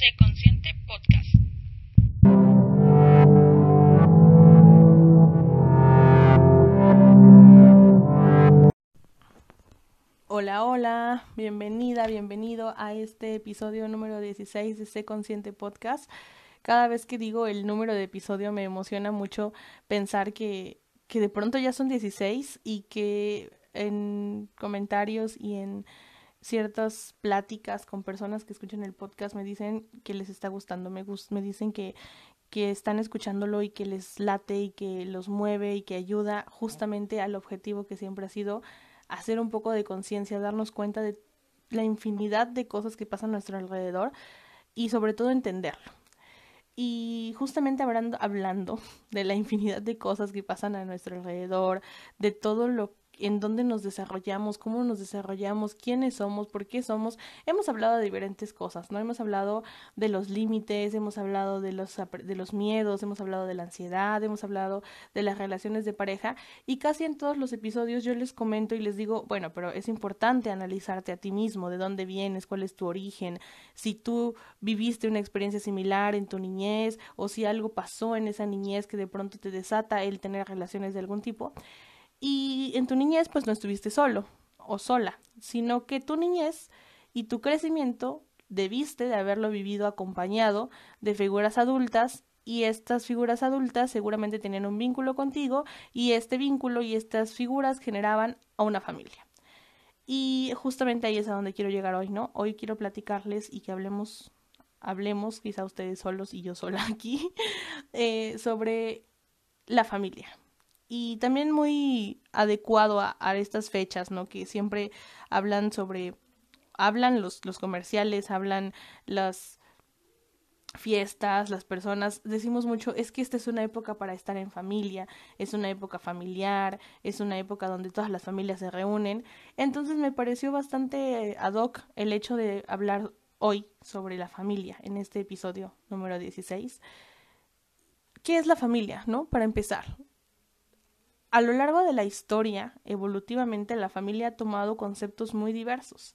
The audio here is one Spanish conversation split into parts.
Sé Consciente Podcast. Hola, hola, bienvenida, bienvenido a este episodio número 16 de Sé Consciente Podcast. Cada vez que digo el número de episodio me emociona mucho pensar que, que de pronto ya son 16 y que en comentarios y en ciertas pláticas con personas que escuchan el podcast me dicen que les está gustando, me, me dicen que, que están escuchándolo y que les late y que los mueve y que ayuda justamente al objetivo que siempre ha sido hacer un poco de conciencia, darnos cuenta de la infinidad de cosas que pasan a nuestro alrededor y sobre todo entenderlo. Y justamente hablando, hablando de la infinidad de cosas que pasan a nuestro alrededor, de todo lo en dónde nos desarrollamos, cómo nos desarrollamos, quiénes somos, por qué somos. Hemos hablado de diferentes cosas, ¿no? Hemos hablado de los límites, hemos hablado de los, de los miedos, hemos hablado de la ansiedad, hemos hablado de las relaciones de pareja y casi en todos los episodios yo les comento y les digo, bueno, pero es importante analizarte a ti mismo, de dónde vienes, cuál es tu origen, si tú viviste una experiencia similar en tu niñez o si algo pasó en esa niñez que de pronto te desata el tener relaciones de algún tipo. Y en tu niñez pues no estuviste solo o sola, sino que tu niñez y tu crecimiento debiste de haberlo vivido acompañado de figuras adultas y estas figuras adultas seguramente tenían un vínculo contigo y este vínculo y estas figuras generaban a una familia. Y justamente ahí es a donde quiero llegar hoy, ¿no? Hoy quiero platicarles y que hablemos, hablemos, quizá ustedes solos y yo sola aquí, eh, sobre la familia y también muy adecuado a, estas fechas, ¿no? Que siempre hablan sobre, hablan los, los comerciales, hablan las fiestas, las personas, decimos mucho, es que esta es una época para estar en familia, es una época familiar, es una época donde todas las familias se reúnen. Entonces me pareció bastante ad hoc el hecho de hablar hoy sobre la familia en este episodio número 16. ¿Qué es la familia, no? Para empezar, a lo largo de la historia, evolutivamente, la familia ha tomado conceptos muy diversos.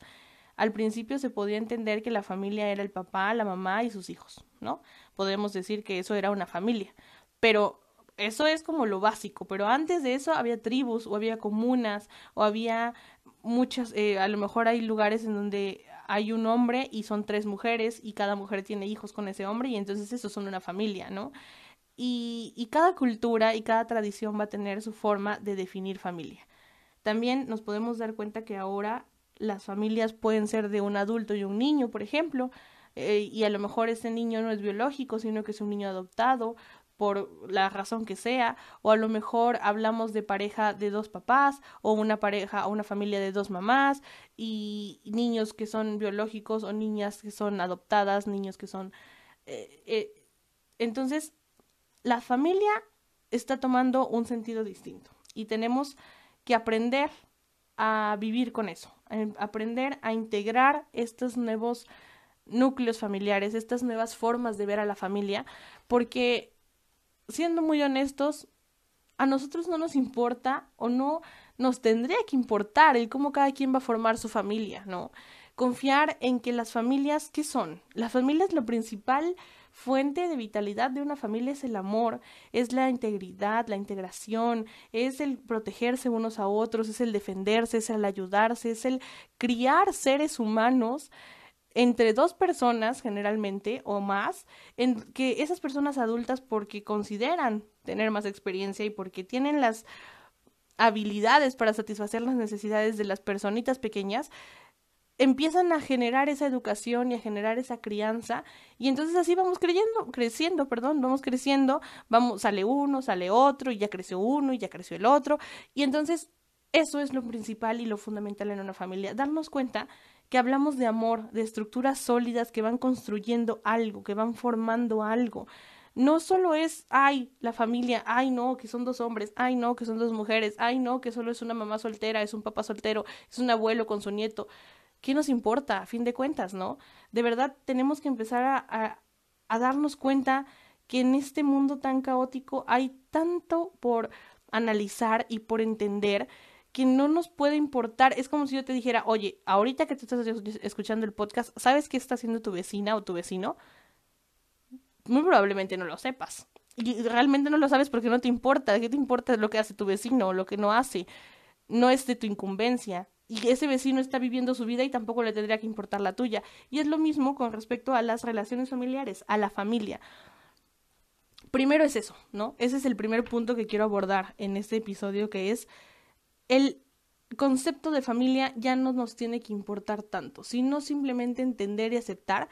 Al principio se podía entender que la familia era el papá, la mamá y sus hijos, ¿no? Podemos decir que eso era una familia, pero eso es como lo básico, pero antes de eso había tribus o había comunas o había muchas, eh, a lo mejor hay lugares en donde hay un hombre y son tres mujeres y cada mujer tiene hijos con ese hombre y entonces eso son una familia, ¿no? Y, y cada cultura y cada tradición va a tener su forma de definir familia. También nos podemos dar cuenta que ahora las familias pueden ser de un adulto y un niño, por ejemplo, eh, y a lo mejor ese niño no es biológico, sino que es un niño adoptado por la razón que sea, o a lo mejor hablamos de pareja de dos papás, o una pareja o una familia de dos mamás, y niños que son biológicos, o niñas que son adoptadas, niños que son... Eh, eh, entonces, la familia está tomando un sentido distinto y tenemos que aprender a vivir con eso, aprender a integrar estos nuevos núcleos familiares, estas nuevas formas de ver a la familia, porque siendo muy honestos, a nosotros no nos importa o no nos tendría que importar el cómo cada quien va a formar su familia, ¿no? Confiar en que las familias, ¿qué son? Las familias lo principal fuente de vitalidad de una familia es el amor, es la integridad, la integración, es el protegerse unos a otros, es el defenderse, es el ayudarse, es el criar seres humanos entre dos personas generalmente o más, en que esas personas adultas porque consideran tener más experiencia y porque tienen las habilidades para satisfacer las necesidades de las personitas pequeñas, empiezan a generar esa educación y a generar esa crianza y entonces así vamos creyendo, creciendo, perdón, vamos creciendo, vamos sale uno, sale otro y ya creció uno y ya creció el otro y entonces eso es lo principal y lo fundamental en una familia, darnos cuenta que hablamos de amor, de estructuras sólidas que van construyendo algo, que van formando algo. No solo es, ay, la familia, ay, no, que son dos hombres, ay, no, que son dos mujeres, ay, no, que solo es una mamá soltera, es un papá soltero, es un abuelo con su nieto. ¿Qué nos importa a fin de cuentas, no? De verdad tenemos que empezar a, a, darnos cuenta que en este mundo tan caótico hay tanto por analizar y por entender que no nos puede importar. Es como si yo te dijera, oye, ahorita que te estás escuchando el podcast, ¿sabes qué está haciendo tu vecina o tu vecino? Muy probablemente no lo sepas. Y realmente no lo sabes porque no te importa. ¿Qué te importa lo que hace tu vecino o lo que no hace? No es de tu incumbencia. Y ese vecino está viviendo su vida y tampoco le tendría que importar la tuya. Y es lo mismo con respecto a las relaciones familiares, a la familia. Primero es eso, ¿no? Ese es el primer punto que quiero abordar en este episodio, que es el concepto de familia ya no nos tiene que importar tanto, sino simplemente entender y aceptar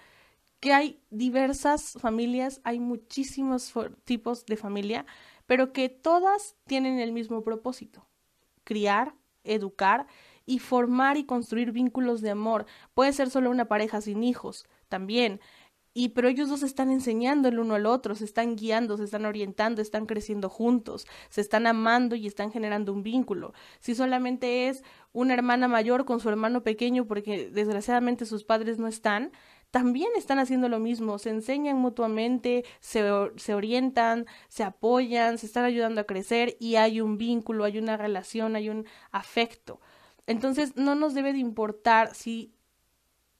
que hay diversas familias, hay muchísimos tipos de familia, pero que todas tienen el mismo propósito, criar, educar y formar y construir vínculos de amor. Puede ser solo una pareja sin hijos, también, y pero ellos dos están enseñando el uno al otro, se están guiando, se están orientando, están creciendo juntos, se están amando y están generando un vínculo. Si solamente es una hermana mayor con su hermano pequeño porque desgraciadamente sus padres no están, también están haciendo lo mismo, se enseñan mutuamente, se, se orientan, se apoyan, se están ayudando a crecer y hay un vínculo, hay una relación, hay un afecto. Entonces no nos debe de importar si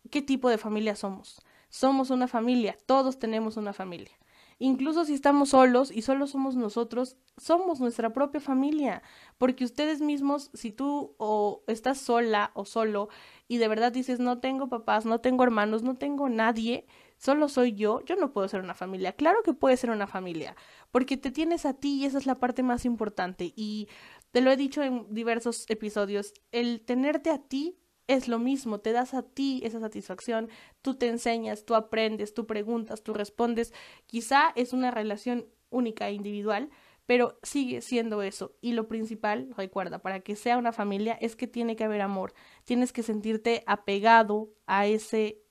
qué tipo de familia somos somos una familia, todos tenemos una familia. Incluso si estamos solos y solo somos nosotros, somos nuestra propia familia, porque ustedes mismos, si tú o estás sola o solo y de verdad dices, no tengo papás, no tengo hermanos, no tengo nadie, solo soy yo, yo no puedo ser una familia. Claro que puedes ser una familia, porque te tienes a ti y esa es la parte más importante. Y te lo he dicho en diversos episodios, el tenerte a ti es lo mismo, te das a ti esa satisfacción, tú te enseñas, tú aprendes, tú preguntas, tú respondes. Quizá es una relación única e individual, pero sigue siendo eso. Y lo principal, recuerda, para que sea una familia es que tiene que haber amor, tienes que sentirte apegado a ese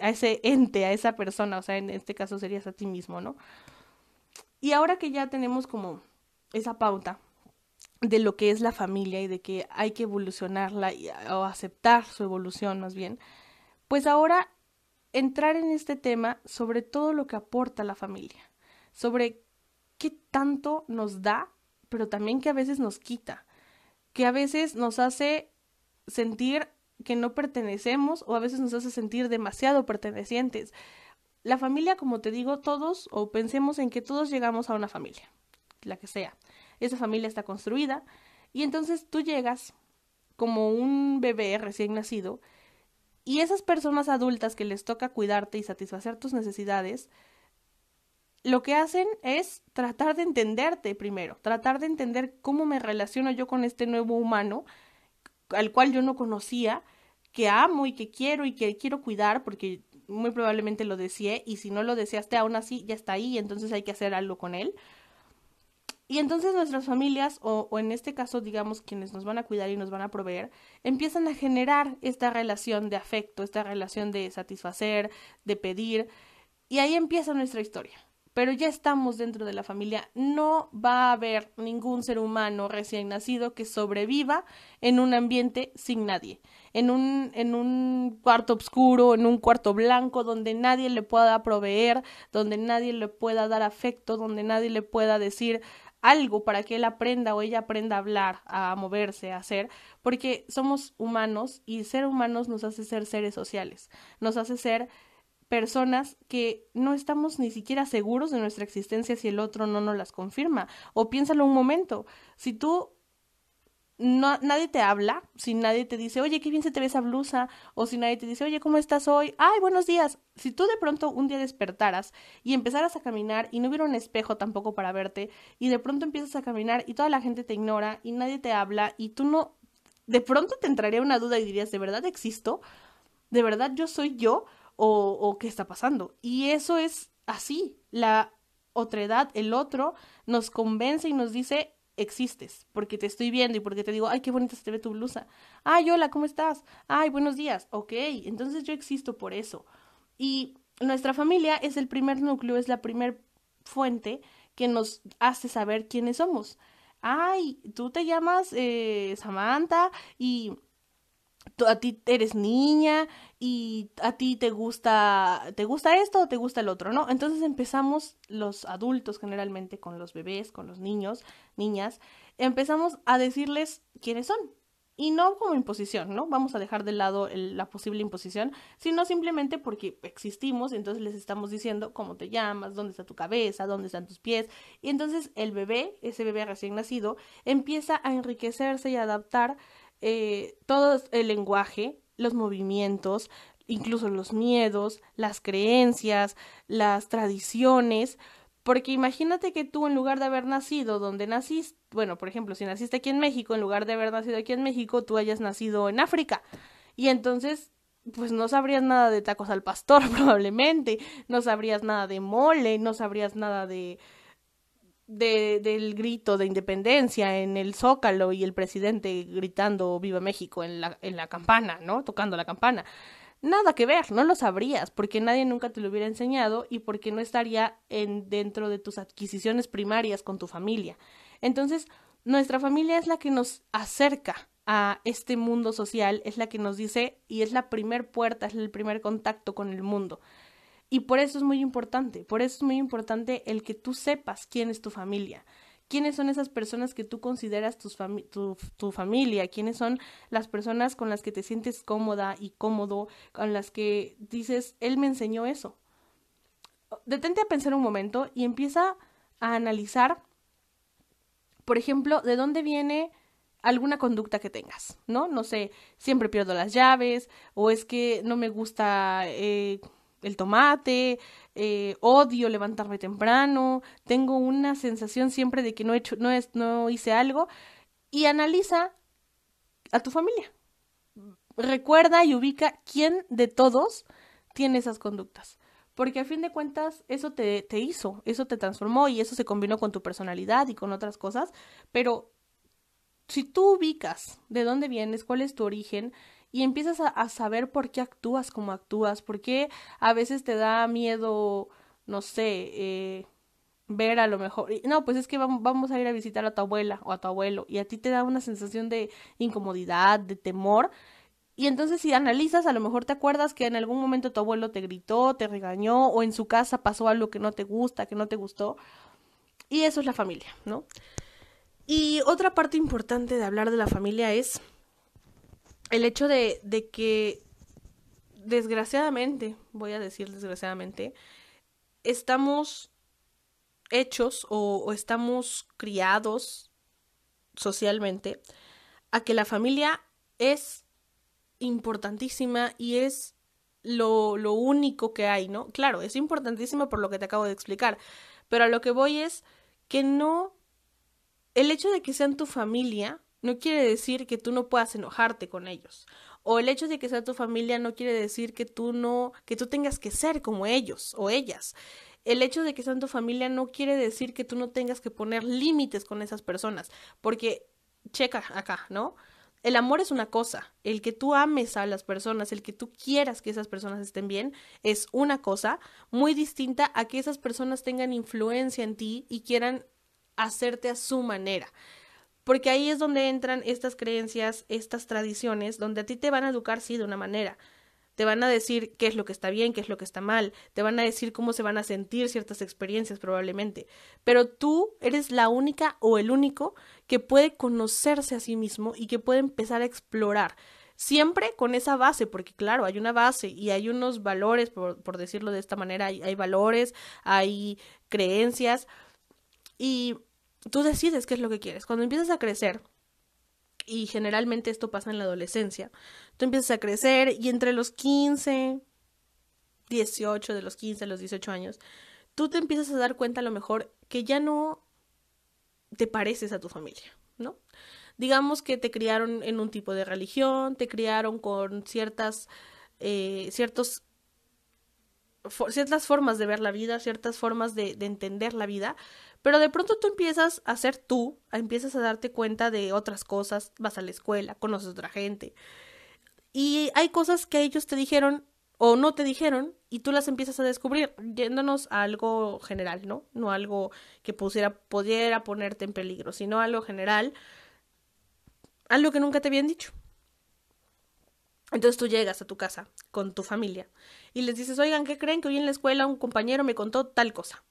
a ese ente, a esa persona, o sea, en este caso serías a ti mismo, ¿no? Y ahora que ya tenemos como esa pauta, de lo que es la familia y de que hay que evolucionarla o aceptar su evolución más bien, pues ahora entrar en este tema sobre todo lo que aporta la familia, sobre qué tanto nos da, pero también que a veces nos quita, que a veces nos hace sentir que no pertenecemos o a veces nos hace sentir demasiado pertenecientes. La familia, como te digo, todos o pensemos en que todos llegamos a una familia, la que sea esa familia está construida, y entonces tú llegas como un bebé recién nacido, y esas personas adultas que les toca cuidarte y satisfacer tus necesidades, lo que hacen es tratar de entenderte primero, tratar de entender cómo me relaciono yo con este nuevo humano al cual yo no conocía, que amo y que quiero y que quiero cuidar porque muy probablemente lo deseé y si no lo deseaste aún así ya está ahí, entonces hay que hacer algo con él. Y entonces nuestras familias, o, o, en este caso, digamos, quienes nos van a cuidar y nos van a proveer, empiezan a generar esta relación de afecto, esta relación de satisfacer, de pedir, y ahí empieza nuestra historia. Pero ya estamos dentro de la familia, no va a haber ningún ser humano recién nacido que sobreviva en un ambiente sin nadie, en un, en un cuarto oscuro, en un cuarto blanco, donde nadie le pueda proveer, donde nadie le pueda dar afecto, donde nadie le pueda decir, algo para que él aprenda o ella aprenda a hablar, a moverse, a hacer, porque somos humanos y ser humanos nos hace ser seres sociales, nos hace ser personas que no estamos ni siquiera seguros de nuestra existencia si el otro no nos las confirma. O piénsalo un momento, si tú no, nadie te habla, si nadie te dice, oye, qué bien se te ve esa blusa, o si nadie te dice, oye, ¿cómo estás hoy? Ay, buenos días. Si tú de pronto un día despertaras y empezaras a caminar y no hubiera un espejo tampoco para verte, y de pronto empiezas a caminar y toda la gente te ignora y nadie te habla y tú no, de pronto te entraría una duda y dirías, ¿de verdad existo? ¿De verdad yo soy yo? ¿O, o qué está pasando? Y eso es así. La otredad, el otro, nos convence y nos dice, existes, porque te estoy viendo y porque te digo, ay, qué bonita se te ve tu blusa. Ay, hola, ¿cómo estás? Ay, buenos días. Ok, entonces yo existo por eso. Y nuestra familia es el primer núcleo, es la primer fuente que nos hace saber quiénes somos. Ay, tú te llamas eh, Samantha y a ti eres niña y a ti te gusta, te gusta esto o te gusta el otro, ¿no? Entonces empezamos los adultos generalmente con los bebés, con los niños, niñas, empezamos a decirles quiénes son. Y no como imposición, ¿no? Vamos a dejar de lado la posible imposición, sino simplemente porque existimos, entonces les estamos diciendo cómo te llamas, dónde está tu cabeza, dónde están tus pies. Y entonces el bebé, ese bebé recién nacido, empieza a enriquecerse y a adaptar eh, todo el lenguaje, los movimientos, incluso los miedos, las creencias, las tradiciones, porque imagínate que tú en lugar de haber nacido donde naciste, bueno, por ejemplo, si naciste aquí en México, en lugar de haber nacido aquí en México, tú hayas nacido en África. Y entonces, pues no sabrías nada de tacos al pastor probablemente, no sabrías nada de mole, no sabrías nada de de, del grito de independencia en el Zócalo y el presidente gritando Viva México en la, en la campana, ¿no? Tocando la campana. Nada que ver, no lo sabrías, porque nadie nunca te lo hubiera enseñado y porque no estaría en, dentro de tus adquisiciones primarias con tu familia. Entonces, nuestra familia es la que nos acerca a este mundo social, es la que nos dice y es la primer puerta, es el primer contacto con el mundo. Y por eso es muy importante, por eso es muy importante el que tú sepas quién es tu familia, quiénes son esas personas que tú consideras tu, tu, familia, quiénes son las personas con las que te sientes cómoda y cómodo, con las que dices, él me enseñó eso. Detente a pensar un momento y empieza a analizar, por ejemplo, de dónde viene alguna conducta que tengas, ¿no? No sé, siempre pierdo las llaves, o es que no me gusta... Eh, el tomate, eh, odio levantarme temprano, tengo una sensación siempre de que no, he hecho, no, es, no hice algo y analiza a tu familia. Recuerda y ubica quién de todos tiene esas conductas. Porque a fin de cuentas eso te, te hizo, eso te transformó y eso se combinó con tu personalidad y con otras cosas. Pero si tú ubicas de dónde vienes, cuál es tu origen, y empiezas a, saber por qué actúas como actúas, por qué a veces te da miedo, no sé, eh, ver a lo mejor, no, pues es que vamos a ir a visitar a tu abuela o a tu abuelo y a ti te da una sensación de incomodidad, de temor. Y entonces si analizas, a lo mejor te acuerdas que en algún momento tu abuelo te gritó, te regañó o en su casa pasó algo que no te gusta, que no te gustó. Y eso es la familia, ¿no? Y otra parte importante de hablar de la familia es el hecho de, que, desgraciadamente, voy a decir desgraciadamente, estamos hechos o, estamos criados socialmente a que la familia es importantísima y es lo, lo único que hay, ¿no? Claro, es importantísima por lo que te acabo de explicar, pero a lo que voy es que no, el hecho de que sean tu familia no quiere decir que tú no puedas enojarte con ellos. O el hecho de que sea tu familia no quiere decir que tú no, que tú tengas que ser como ellos o ellas. El hecho de que sean tu familia no quiere decir que tú no tengas que poner límites con esas personas. Porque, checa acá, ¿no? El amor es una cosa, el que tú ames a las personas, el que tú quieras que esas personas estén bien, es una cosa muy distinta a que esas personas tengan influencia en ti y quieran hacerte a su manera. Porque ahí es donde entran estas creencias, estas tradiciones, donde a ti te van a educar, sí, de una manera. Te van a decir qué es lo que está bien, qué es lo que está mal, te van a decir cómo se van a sentir ciertas experiencias probablemente. Pero tú eres la única o el único que puede conocerse a sí mismo y que puede empezar a explorar. Siempre con esa base, porque claro, hay una base y hay unos valores, por, decirlo de esta manera, hay valores, hay creencias y tú decides qué es lo que quieres. Cuando empiezas a crecer, y generalmente esto pasa en la adolescencia, tú empiezas a crecer y entre los 15, 18, de los 15 a los 18 años, tú te empiezas a dar cuenta a lo mejor que ya no te pareces a tu familia, ¿no? Digamos que te criaron en un tipo de religión, te criaron con ciertas, eh, ciertos ciertas formas de ver la vida, ciertas formas de, de, entender la vida, pero de pronto tú empiezas a ser tú, empiezas a darte cuenta de otras cosas, vas a la escuela, conoces a otra gente. Y hay cosas que ellos te dijeron o no te dijeron y tú las empiezas a descubrir, yéndonos a algo general, ¿no? No algo que pusiera, pudiera ponerte en peligro, sino algo general, algo que nunca te habían dicho. Entonces tú llegas a tu casa con tu familia y les dices, oigan, ¿qué creen que hoy en la escuela un compañero me contó tal cosa?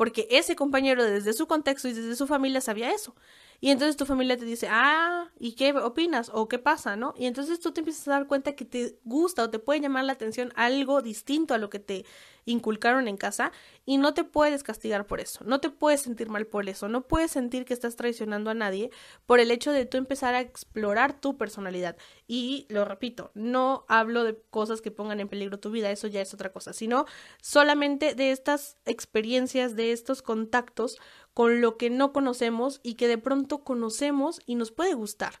Porque ese compañero desde su contexto y desde su familia sabía eso. Y entonces tu familia te dice, ah, ¿y qué opinas? ¿O qué pasa? ¿No? Y entonces tú te empiezas a dar cuenta que te gusta o te puede llamar la atención algo distinto a lo que te inculcaron en casa y no te puedes castigar por eso, no te puedes sentir mal por eso, no puedes sentir que estás traicionando a nadie por el hecho de tú empezar a explorar tu personalidad. Y lo repito, no hablo de cosas que pongan en peligro tu vida, eso ya es otra cosa, sino solamente de estas experiencias, de estos contactos con lo que no conocemos y que de pronto conocemos y nos puede gustar.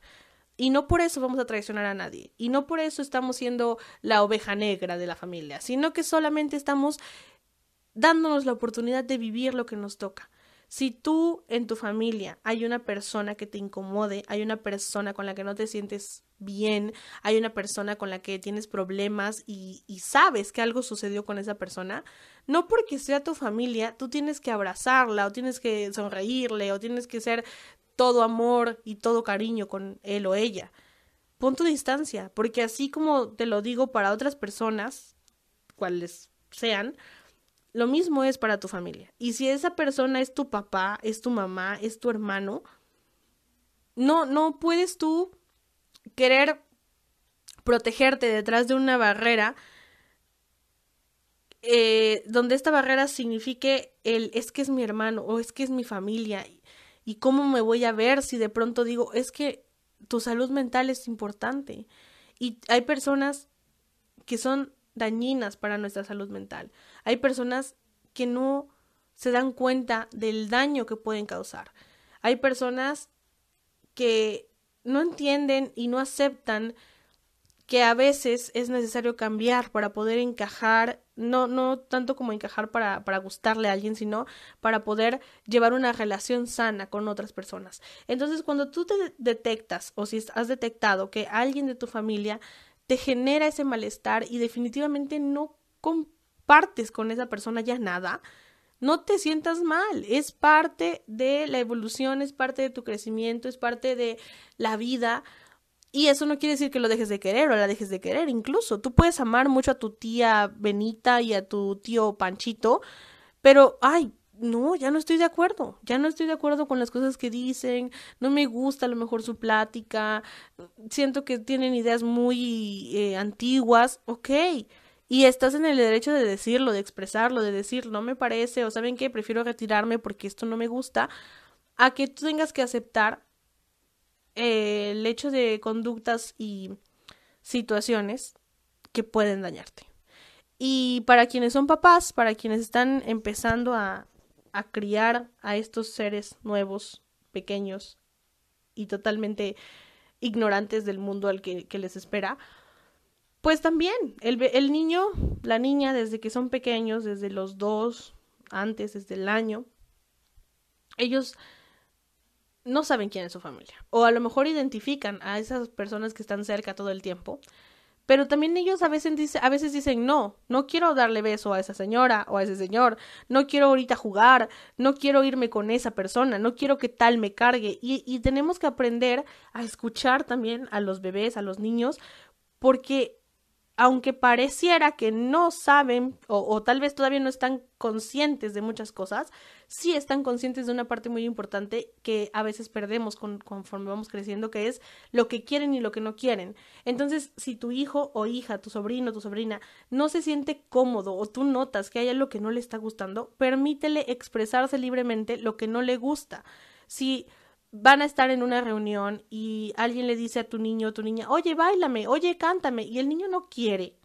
Y no por eso vamos a traicionar a nadie. Y no por eso estamos siendo la oveja negra de la familia, sino que solamente estamos dándonos la oportunidad de vivir lo que nos toca. Si tú en tu familia hay una persona que te incomode, hay una persona con la que no te sientes bien, hay una persona con la que tienes problemas y, y, sabes que algo sucedió con esa persona, no porque sea tu familia, tú tienes que abrazarla o tienes que sonreírle o tienes que ser todo amor y todo cariño con él o ella. Pon tu distancia, porque así como te lo digo para otras personas, cuales sean, lo mismo es para tu familia. Y si esa persona es tu papá, es tu mamá, es tu hermano, no, no puedes tú querer protegerte detrás de una barrera eh, donde esta barrera signifique el es que es mi hermano o es que es mi familia y cómo me voy a ver si de pronto digo es que tu salud mental es importante y hay personas que son dañinas para nuestra salud mental. Hay personas que no se dan cuenta del daño que pueden causar. Hay personas que no entienden y no aceptan que a veces es necesario cambiar para poder encajar, no, no tanto como encajar para, para gustarle a alguien, sino para poder llevar una relación sana con otras personas. Entonces, cuando tú te detectas o si has detectado que alguien de tu familia te genera ese malestar y definitivamente no compartes con esa persona ya nada, no te sientas mal, es parte de la evolución, es parte de tu crecimiento, es parte de la vida. Y eso no quiere decir que lo dejes de querer o la dejes de querer, incluso tú puedes amar mucho a tu tía Benita y a tu tío Panchito, pero, ay, no, ya no estoy de acuerdo, ya no estoy de acuerdo con las cosas que dicen, no me gusta a lo mejor su plática, siento que tienen ideas muy eh, antiguas, ok, y estás en el derecho de decirlo, de expresarlo, de decir, no me parece, o saben qué, prefiero retirarme porque esto no me gusta, a que tú tengas que aceptar eh, el hecho de conductas y situaciones que pueden dañarte. Y para quienes son papás, para quienes están empezando a, a criar a estos seres nuevos, pequeños y totalmente ignorantes del mundo al que, les espera, pues también el, el, niño, la niña, desde que son pequeños, desde los dos, antes, desde el año, ellos no saben quién es su familia. O a lo mejor identifican a esas personas que están cerca todo el tiempo, pero también ellos a veces, dice, a veces dicen, no, no quiero darle beso a esa señora o a ese señor, no quiero ahorita jugar, no quiero irme con esa persona, no quiero que tal me cargue. Y, y tenemos que aprender a escuchar también a los bebés, a los niños, porque aunque pareciera que no saben o, tal vez todavía no están conscientes de muchas cosas, sí están conscientes de una parte muy importante que a veces perdemos conforme vamos creciendo, que es lo que quieren y lo que no quieren. Entonces, si tu hijo o hija, tu sobrino, tu sobrina, no se siente cómodo o tú notas que hay algo que no le está gustando, permítele expresarse libremente lo que no le gusta. Si van a estar en una reunión y alguien le dice a tu niño o tu niña, oye, bailame, oye, cántame, y el niño no quiere,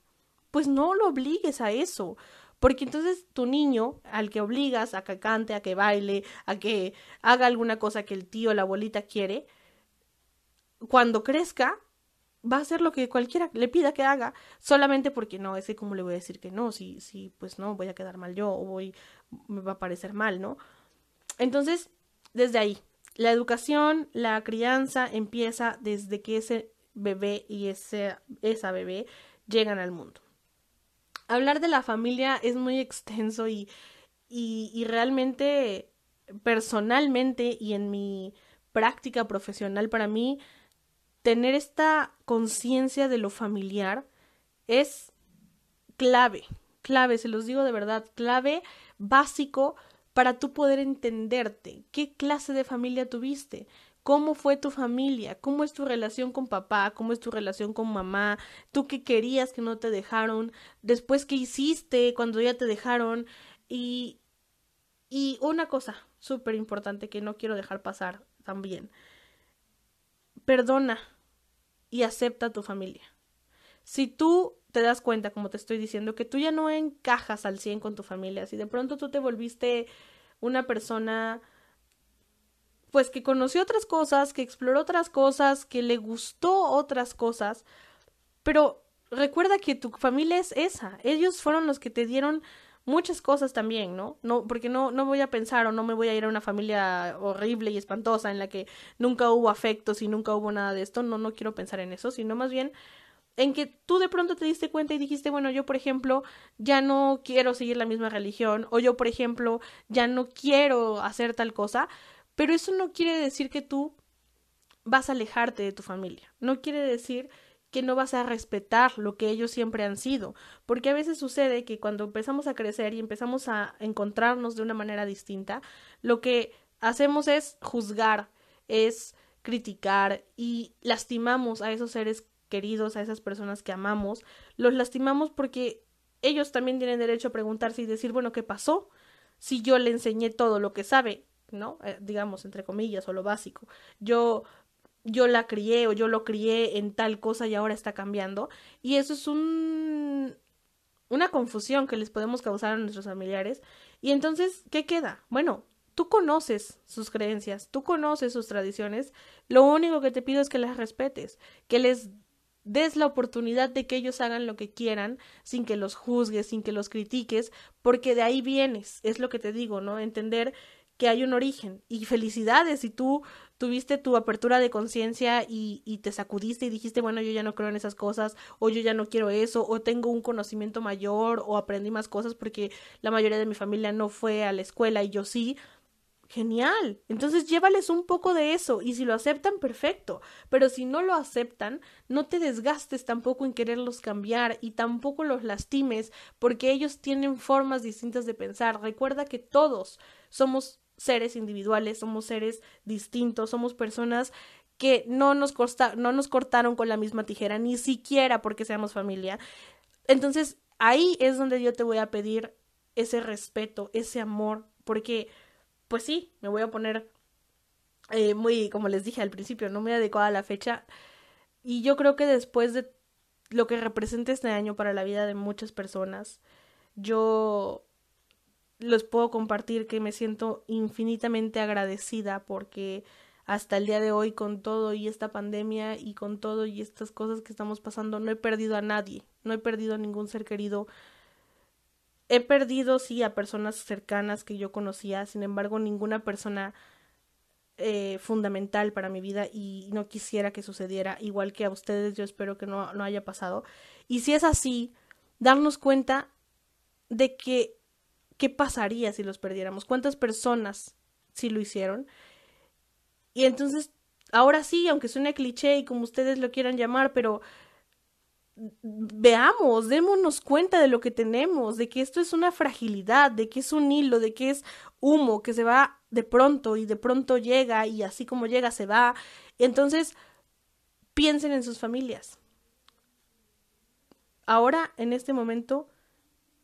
pues no lo obligues a eso. Porque entonces tu niño, al que obligas a que cante, a que baile, a que haga alguna cosa que el tío o la abuelita quiere, cuando crezca, va a hacer lo que cualquiera le pida que haga, solamente porque no, es que como le voy a decir que no, si, si, pues no, voy a quedar mal yo, o voy, me va a parecer mal, ¿no? Entonces, desde ahí, la educación, la crianza empieza desde que ese bebé y ese, esa bebé llegan al mundo. Hablar de la familia es muy extenso y, y, y realmente personalmente y en mi práctica profesional para mí tener esta conciencia de lo familiar es clave, clave, se los digo de verdad, clave básico para tú poder entenderte. ¿Qué clase de familia tuviste? ¿Cómo fue tu familia? ¿Cómo es tu relación con papá? ¿Cómo es tu relación con mamá? ¿Tú qué querías que no te dejaron? Después, ¿qué hiciste cuando ya te dejaron? Y, y una cosa súper importante que no quiero dejar pasar también. Perdona y acepta a tu familia. Si tú te das cuenta, como te estoy diciendo, que tú ya no encajas al 100 con tu familia, si de pronto tú te volviste una persona pues que conoció otras cosas, que exploró otras cosas, que le gustó otras cosas, pero recuerda que tu familia es esa, ellos fueron los que te dieron muchas cosas también, ¿no? No, porque no, no voy a pensar o no me voy a ir a una familia horrible y espantosa en la que nunca hubo afectos y nunca hubo nada de esto, no, no quiero pensar en eso, sino más bien en que tú de pronto te diste cuenta y dijiste, bueno, yo por ejemplo ya no quiero seguir la misma religión o yo por ejemplo ya no quiero hacer tal cosa, pero eso no quiere decir que tú vas a alejarte de tu familia. No quiere decir que no vas a respetar lo que ellos siempre han sido, porque a veces sucede que cuando empezamos a crecer y empezamos a encontrarnos de una manera distinta, lo que hacemos es juzgar, es criticar y lastimamos a esos seres queridos, a esas personas que amamos, los lastimamos porque ellos también tienen derecho a preguntarse y decir, bueno, ¿qué pasó? Si yo le enseñé todo lo que sabe, ¿no? Eh, digamos, entre comillas, o lo básico. Yo, yo la crié o yo lo crié en tal cosa y ahora está cambiando. Y eso es un, una confusión que les podemos causar a nuestros familiares. Y entonces, ¿qué queda? Bueno, tú conoces sus creencias, tú conoces sus tradiciones. Lo único que te pido es que las respetes, que les des la oportunidad de que ellos hagan lo que quieran sin que los juzgues, sin que los critiques, porque de ahí vienes, es lo que te digo, ¿no? Entender que hay un origen. Y felicidades si tú tuviste tu apertura de conciencia y, y, te sacudiste y dijiste, bueno, yo ya no creo en esas cosas, o yo ya no quiero eso, o tengo un conocimiento mayor, o aprendí más cosas porque la mayoría de mi familia no fue a la escuela y yo sí. Genial. Entonces llévales un poco de eso y si lo aceptan, perfecto. Pero si no lo aceptan, no te desgastes tampoco en quererlos cambiar y tampoco los lastimes porque ellos tienen formas distintas de pensar. Recuerda que todos somos seres individuales, somos seres distintos, somos personas que no nos, no nos cortaron con la misma tijera, ni siquiera porque seamos familia. Entonces, ahí es donde yo te voy a pedir ese respeto, ese amor, porque, pues sí, me voy a poner eh, muy, como les dije al principio, no muy adecuada a la fecha. Y yo creo que después de lo que representa este año para la vida de muchas personas, yo les puedo compartir que me siento infinitamente agradecida porque hasta el día de hoy con todo y esta pandemia y con todo y estas cosas que estamos pasando no he perdido a nadie, no he perdido a ningún ser querido. He perdido sí a personas cercanas que yo conocía, sin embargo ninguna persona eh, fundamental para mi vida y no quisiera que sucediera igual que a ustedes yo espero que no, no haya pasado y si es así darnos cuenta de que qué pasaría si los perdiéramos, cuántas personas sí lo hicieron. Y entonces, ahora sí, aunque suene cliché y como ustedes lo quieran llamar, pero veamos, démonos cuenta de lo que tenemos, de que esto es una fragilidad, de que es un hilo, de que es humo que se va de pronto y de pronto llega y así como llega se va. Entonces, piensen en sus familias. Ahora, en este momento,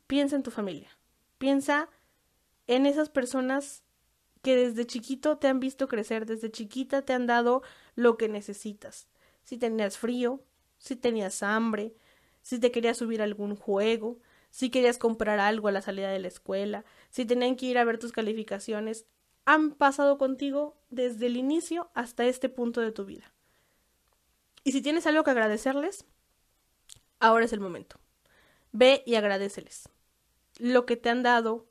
piensa en tu familia. Piensa en esas personas que desde chiquito te han visto crecer, desde chiquita te han dado lo que necesitas. Si tenías frío, si tenías hambre, si te querías subir a algún juego, si querías comprar algo a la salida de la escuela, si tenían que ir a ver tus calificaciones, han pasado contigo desde el inicio hasta este punto de tu vida. Y si tienes algo que agradecerles, ahora es el momento. Ve y agradeceles lo que te han dado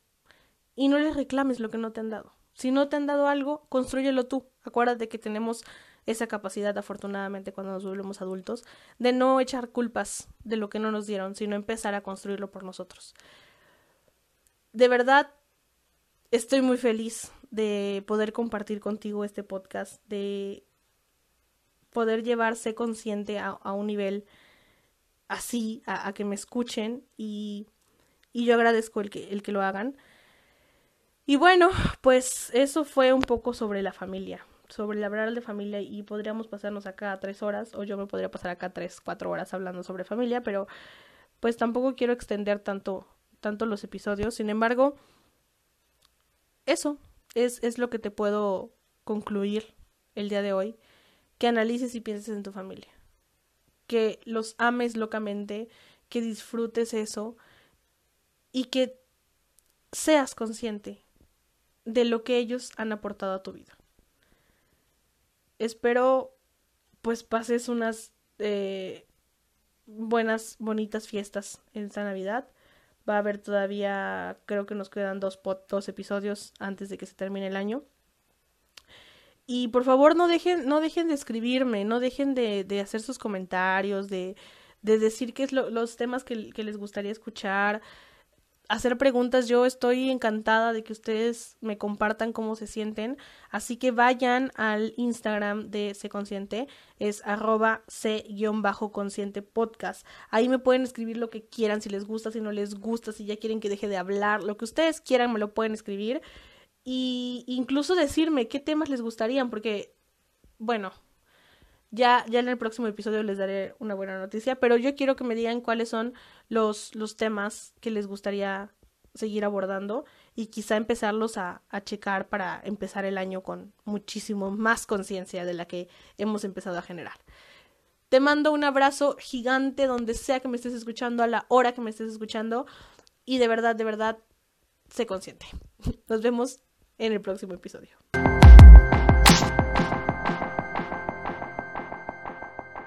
y no les reclames lo que no te han dado. Si no te han dado algo, construyelo tú. Acuérdate que tenemos esa capacidad, afortunadamente, cuando nos volvemos adultos, de no echar culpas de lo que no nos dieron, sino empezar a construirlo por nosotros. De verdad, estoy muy feliz de poder compartir contigo este podcast, de poder llevarse consciente a, un nivel así, a, que me escuchen y, y, yo agradezco el que, el que lo hagan. Y bueno, pues eso fue un poco sobre la familia, sobre hablar de familia y podríamos pasarnos acá tres horas o yo me podría pasar acá tres, cuatro horas hablando sobre familia, pero pues tampoco quiero extender tanto, tanto los episodios. Sin embargo, eso es, es lo que te puedo concluir el día de hoy. Que analices y pienses en tu familia. Que los ames locamente, que disfrutes eso y que seas consciente de lo que ellos han aportado a tu vida. Espero pues pases unas eh, buenas, bonitas fiestas en esta Navidad. Va a haber todavía, creo que nos quedan dos, dos episodios antes de que se termine el año. Y por favor no dejen, no dejen de escribirme, no dejen de, hacer sus comentarios, de, de decir qué es los temas que les gustaría escuchar hacer preguntas. Yo estoy encantada de que ustedes me compartan cómo se sienten. Así que vayan al Instagram de C Consciente. Es arroba C-consciente podcast. Ahí me pueden escribir lo que quieran, si les gusta, si no les gusta, si ya quieren que deje de hablar. Lo que ustedes quieran me lo pueden escribir. Y incluso decirme qué temas les gustarían. Porque, bueno, ya, ya en el próximo episodio les daré una buena noticia, pero yo quiero que me digan cuáles son los, los temas que les gustaría seguir abordando y quizá empezarlos a, a checar para empezar el año con muchísimo más conciencia de la que hemos empezado a generar. Te mando un abrazo gigante donde sea que me estés escuchando, a la hora que me estés escuchando y de verdad, de verdad, sé consciente. Nos vemos en el próximo episodio.